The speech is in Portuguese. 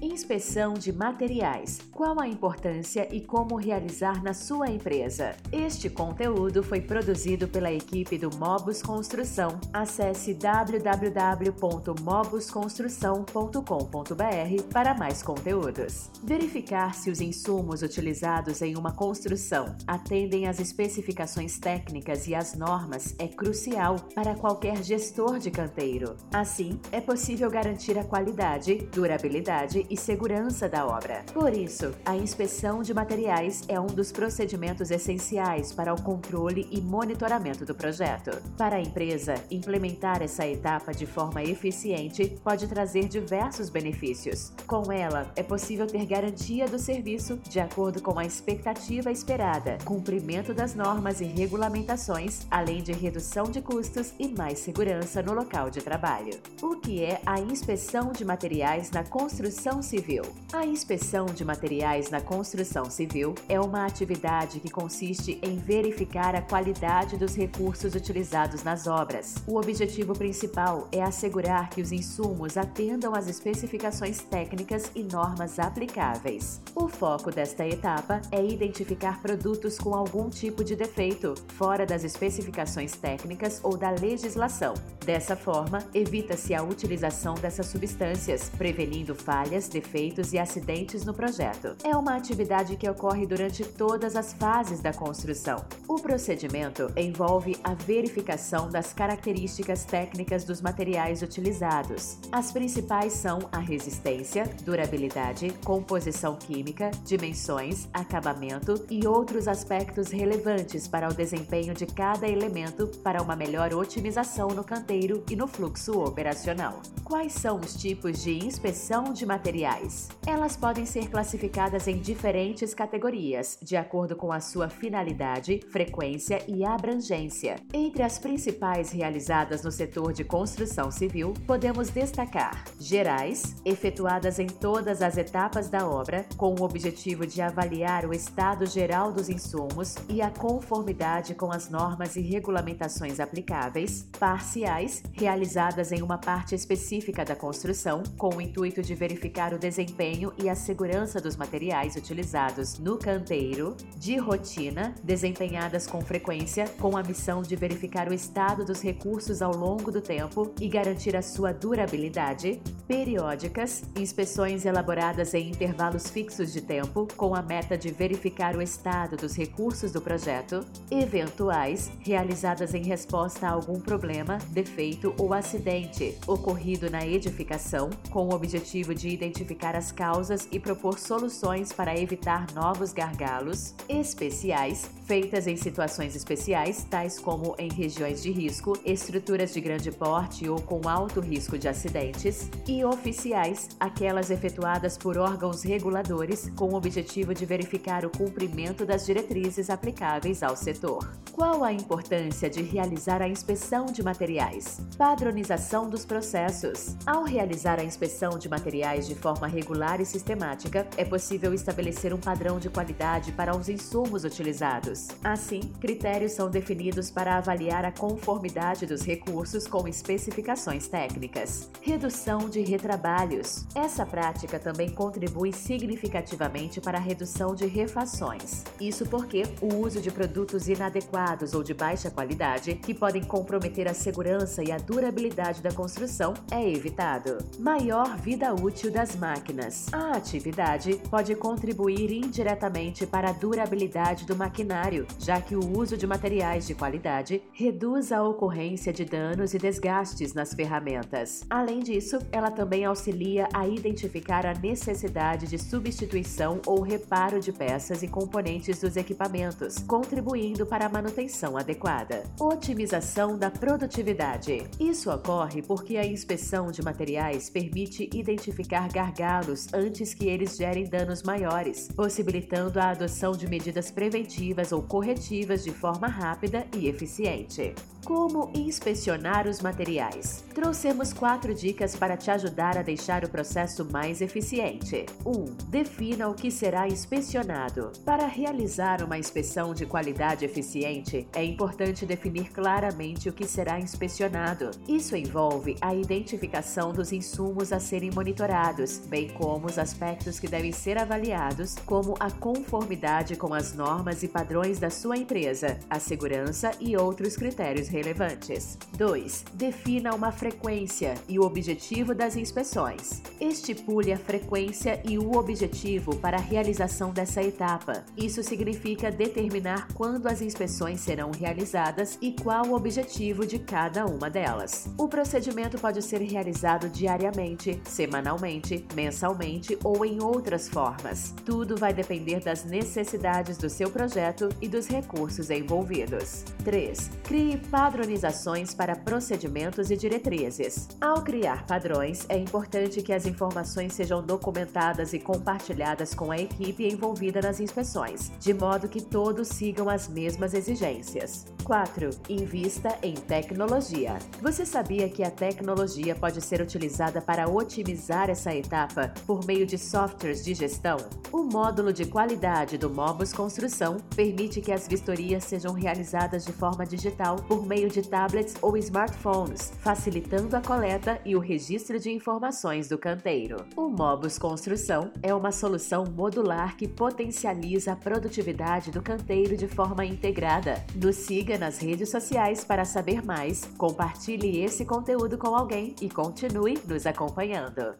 Inspeção de materiais. Qual a importância e como realizar na sua empresa? Este conteúdo foi produzido pela equipe do Mobus Construção. Acesse www.mobusconstrução.com.br para mais conteúdos. Verificar se os insumos utilizados em uma construção atendem às especificações técnicas e às normas é crucial para qualquer gestor de canteiro. Assim, é possível garantir a qualidade, durabilidade e segurança da obra. Por isso, a inspeção de materiais é um dos procedimentos essenciais para o controle e monitoramento do projeto. Para a empresa, implementar essa etapa de forma eficiente pode trazer diversos benefícios. Com ela, é possível ter garantia do serviço de acordo com a expectativa esperada, cumprimento das normas e regulamentações, além de redução de custos e mais segurança no local de trabalho. O que é a inspeção de materiais na construção civil? A inspeção de materiais na construção civil é uma atividade que consiste em verificar a qualidade dos recursos utilizados nas obras. O objetivo principal é assegurar que os insumos atendam às especificações técnicas e normas aplicáveis. O foco desta etapa é identificar produtos com algum tipo de defeito, fora das especificações técnicas ou da legislação. Dessa forma, evita-se a utilização dessas substâncias, prevenindo falhas, defeitos e acidentes no projeto. É uma atividade que ocorre durante todas as fases da construção. O procedimento envolve a verificação das características técnicas dos materiais utilizados. As principais são a resistência, durabilidade, composição química, dimensões, acabamento e outros aspectos relevantes para o desempenho de cada elemento para uma melhor otimização no canteiro e no fluxo operacional. Quais são os tipos de inspeção de materiais? Elas podem ser classificadas em diferentes categorias, de acordo com a sua finalidade, frequência e abrangência. Entre as principais realizadas no setor de construção civil, podemos destacar gerais, efetuadas em todas as etapas da obra, com o objetivo de avaliar o estado geral dos insumos e a conformidade com as normas e regulamentações aplicáveis, parciais, realizadas em uma parte específica da construção, com o intuito de verificar o desempenho e a segurança dos materiais utilizados no canteiro, de rotina, desempenhadas com frequência, com a missão de verificar o estado dos recursos ao longo do tempo e garantir a sua durabilidade, periódicas, inspeções elaboradas em intervalos fixos de tempo, com a meta de verificar o estado dos recursos do projeto, eventuais, realizadas em resposta a algum problema, defeito ou acidente ocorrido na edificação, com o objetivo de identificar as causas e propor soluções para evitar novos gargalos, especiais, feitas em situações especiais, tais como em regiões de risco, estruturas de grande porte ou com alto risco de acidentes, e oficiais, aquelas efetuadas por órgãos reguladores com o objetivo de verificar o cumprimento das diretrizes aplicáveis ao setor. Qual a importância de realizar a inspeção de materiais? Padronização dos processos. Ao realizar a inspeção de materiais de forma regular e sistemática, é possível estabelecer um padrão de qualidade para os insumos utilizados. Assim, critérios são definidos para avaliar a conformidade dos recursos com especificações técnicas. Redução de retrabalhos. Essa prática também contribui significativamente para a redução de refações. Isso porque o uso de produtos inadequados ou de baixa qualidade, que podem comprometer a segurança e a durabilidade da construção, é evitado. Maior vida útil das máquinas. A atividade pode contribuir indiretamente para a durabilidade do maquinário, já que o uso de materiais de qualidade reduz a ocorrência de danos e desgastes nas ferramentas. Além disso, ela também auxilia a identificar a necessidade de substituição ou reparo de peças e componentes dos equipamentos, contribuindo para a manutenção adequada. Otimização da produtividade. Isso ocorre porque a inspeção de materiais permite identificar gargalos antes que eles gerem danos maiores, possibilitando a adoção de medidas preventivas ou corretivas de forma rápida e eficiente. Como inspecionar os materiais? Trouxemos quatro dicas para te ajudar a deixar o processo mais eficiente. 1. Um, defina o que será inspecionado. Para realizar uma inspeção de qualidade eficiente, é importante definir claramente o que será inspecionado. Isso envolve a identificação dos insumos a serem monitorados, bem como os aspectos que devem ser avaliados, como a conformidade com as normas e padrões da sua empresa, a segurança e outros critérios relevantes. 2. Defina uma frequência e o objetivo das inspeções. Estipule a frequência e o objetivo para a realização dessa etapa. Isso significa determinar quando as inspeções serão realizadas e qual o objetivo de cada uma delas. O procedimento pode ser realizado diariamente, semanalmente, mensalmente ou em outras formas. Tudo vai depender das necessidades do seu projeto e dos recursos envolvidos. 3. Crie padronizações para procedimentos e diretrizes. Ao criar padrões, é importante que as informações sejam documentadas e compartilhadas com a equipe envolvida nas inspeções, de modo que todos sigam as mesmas exigências. 4. Invista em tecnologia. Você sabia que a tecnologia pode ser utilizada para otimizar essa etapa por meio de softwares de gestão? O módulo de qualidade do Mobus Construção permite que as vistorias sejam realizadas de forma digital por meio de tablets ou smartphones, facilitando a coleta e o registro de informações do canteiro. O Mobus Construção é uma solução modular que potencializa a produtividade do canteiro de forma integrada. Nos siga nas redes sociais para saber mais, compartilhe esse conteúdo com alguém e continue nos acompanhando.